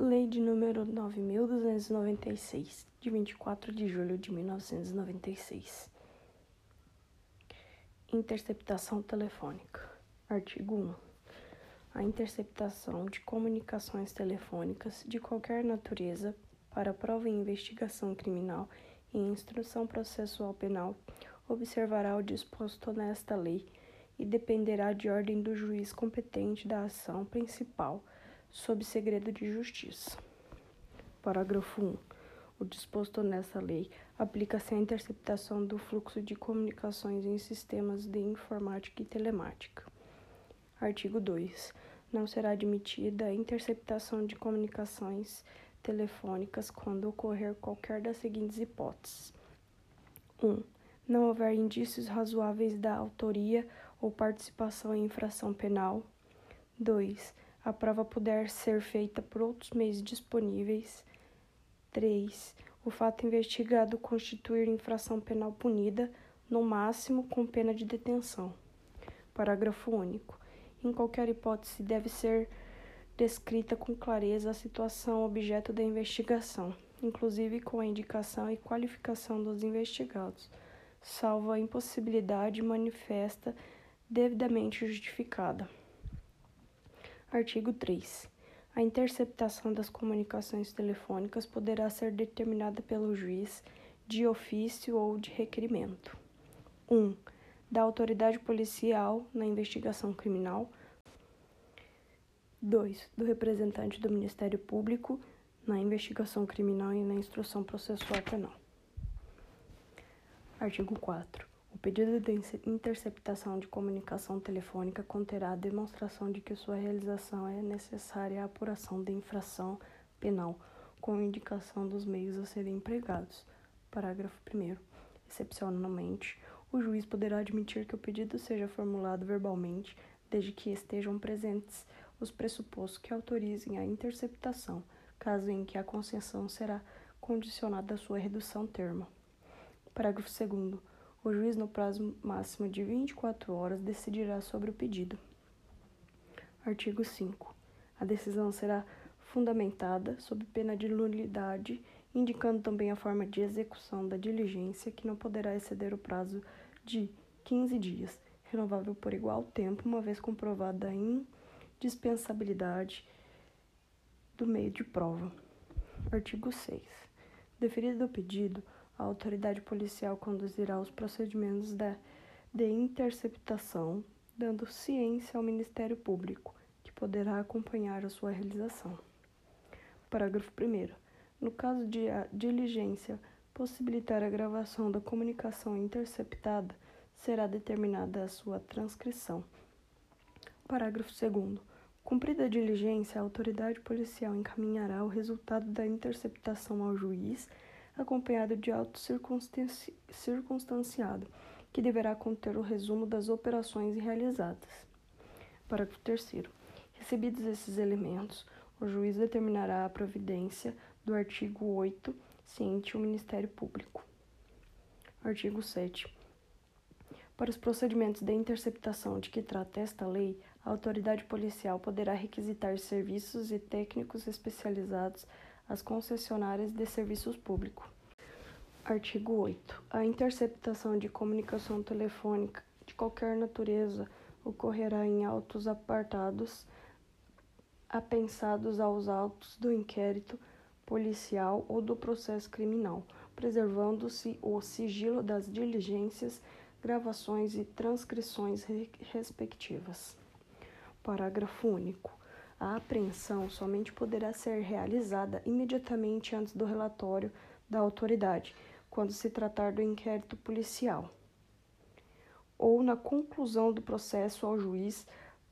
Lei de número 9296, de 24 de julho de 1996. Interceptação telefônica. Artigo 1. A interceptação de comunicações telefônicas de qualquer natureza para prova e investigação criminal e instrução processual penal observará o disposto nesta lei e dependerá de ordem do juiz competente da ação principal sob segredo de justiça. Parágrafo 1. O disposto nessa lei aplica-se à interceptação do fluxo de comunicações em sistemas de informática e telemática. Artigo 2. Não será admitida a interceptação de comunicações telefônicas quando ocorrer qualquer das seguintes hipóteses: 1. não houver indícios razoáveis da autoria ou participação em infração penal. 2 a prova puder ser feita por outros meios disponíveis. 3. O fato investigado constituir infração penal punida, no máximo com pena de detenção. Parágrafo único. Em qualquer hipótese, deve ser descrita com clareza a situação objeto da investigação, inclusive com a indicação e qualificação dos investigados, salvo a impossibilidade manifesta devidamente justificada. Artigo 3. A interceptação das comunicações telefônicas poderá ser determinada pelo juiz de ofício ou de requerimento. 1. Um, da autoridade policial na investigação criminal. 2. Do representante do Ministério Público na investigação criminal e na instrução processual penal. Artigo 4. O pedido de interceptação de comunicação telefônica conterá a demonstração de que sua realização é necessária à apuração da infração penal, com indicação dos meios a serem empregados. Parágrafo 1. Excepcionalmente, o juiz poderá admitir que o pedido seja formulado verbalmente, desde que estejam presentes os pressupostos que autorizem a interceptação, caso em que a concessão será condicionada à sua redução termo. Parágrafo 2 o juiz, no prazo máximo de 24 horas, decidirá sobre o pedido. Artigo 5. A decisão será fundamentada sob pena de nulidade, indicando também a forma de execução da diligência, que não poderá exceder o prazo de 15 dias, renovável por igual tempo, uma vez comprovada a indispensabilidade do meio de prova. Artigo 6. Deferido o pedido, a autoridade policial conduzirá os procedimentos da, de interceptação, dando ciência ao Ministério Público, que poderá acompanhar a sua realização. Parágrafo 1. No caso de diligência possibilitar a gravação da comunicação interceptada, será determinada a sua transcrição. Parágrafo 2. Cumprida a diligência, a autoridade policial encaminhará o resultado da interceptação ao juiz acompanhado de auto circunstanciado, que deverá conter o resumo das operações realizadas. Parágrafo 3. Recebidos esses elementos, o juiz determinará a providência do artigo 8, ciente o Ministério Público. Artigo 7. Para os procedimentos de interceptação de que trata esta lei, a autoridade policial poderá requisitar serviços e técnicos especializados às concessionárias de serviços públicos. Artigo 8. A interceptação de comunicação telefônica de qualquer natureza ocorrerá em autos apartados apensados aos autos do inquérito policial ou do processo criminal, preservando-se o sigilo das diligências, gravações e transcrições respectivas. Parágrafo único. A apreensão somente poderá ser realizada imediatamente antes do relatório da autoridade, quando se tratar do inquérito policial, ou na conclusão do processo ao juiz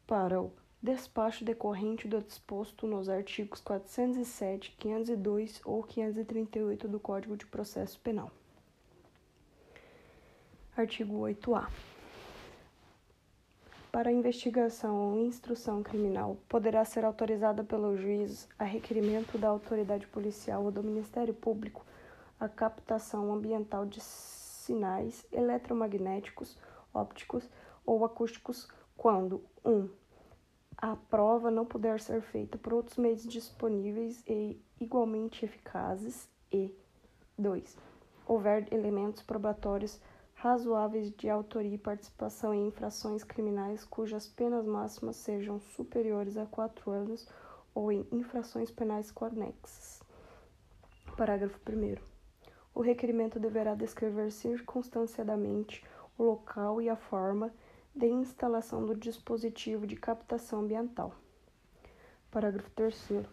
para o despacho decorrente do disposto nos artigos 407, 502 ou 538 do Código de Processo Penal. Artigo 8-A. Para investigação ou instrução criminal, poderá ser autorizada pelo juiz, a requerimento da autoridade policial ou do Ministério Público, a captação ambiental de sinais eletromagnéticos, ópticos ou acústicos quando 1. Um, a prova não puder ser feita por outros meios disponíveis e igualmente eficazes e 2. houver elementos probatórios razoáveis de autoria e participação em infrações criminais cujas penas máximas sejam superiores a quatro anos ou em infrações penais conexas. Parágrafo 1. O requerimento deverá descrever circunstanciadamente o local e a forma de instalação do dispositivo de captação ambiental. Parágrafo 3.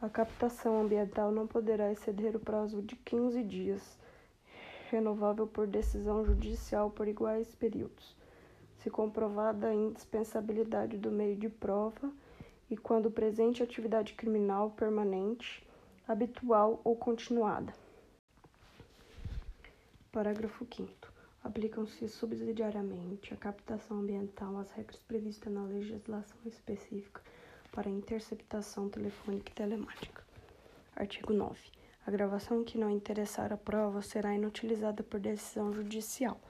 A captação ambiental não poderá exceder o prazo de 15 dias, renovável por decisão judicial por iguais períodos, se comprovada a indispensabilidade do meio de prova e quando presente atividade criminal permanente, habitual ou continuada. Parágrafo 5 aplicam-se subsidiariamente à captação ambiental as regras previstas na legislação específica para interceptação telefônica e telemática. Artigo 9. A gravação que não interessar a prova será inutilizada por decisão judicial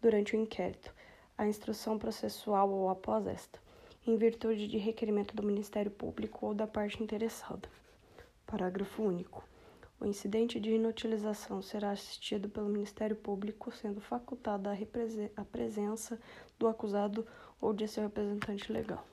durante o inquérito, a instrução processual ou após esta, em virtude de requerimento do Ministério Público ou da parte interessada. Parágrafo único. O incidente de inutilização será assistido pelo Ministério Público, sendo facultada a, a presença do acusado ou de seu representante legal.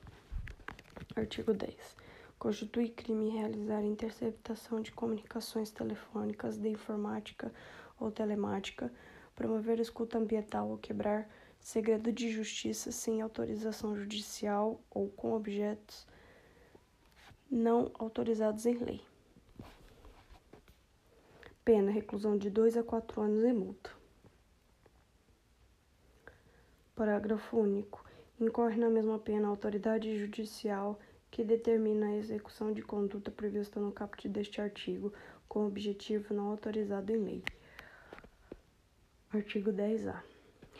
Artigo 10. Constitui crime realizar interceptação de comunicações telefônicas, de informática ou telemática, promover escuta ambiental ou quebrar segredo de justiça sem autorização judicial ou com objetos não autorizados em lei. Pena: reclusão de 2 a 4 anos e multa. Parágrafo único. Incorre na mesma pena a autoridade judicial que determina a execução de conduta prevista no caput deste artigo, com objetivo não autorizado em lei. Artigo 10-A.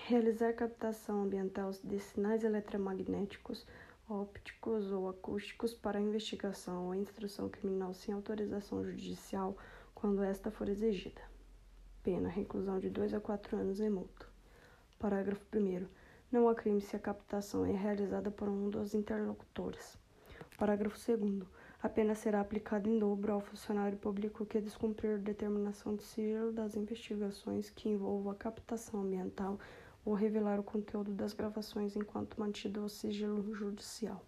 Realizar captação ambiental de sinais eletromagnéticos, ópticos ou acústicos para investigação ou instrução criminal sem autorização judicial quando esta for exigida. Pena: reclusão de 2 a 4 anos e multa. Parágrafo 1. Não há crime se a captação é realizada por um dos interlocutores. Parágrafo 2. A pena será aplicada em dobro ao funcionário público que descumprir determinação de sigilo das investigações que envolvam a captação ambiental ou revelar o conteúdo das gravações enquanto mantido o sigilo judicial.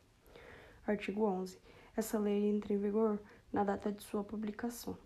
Artigo 11. Essa lei entra em vigor na data de sua publicação.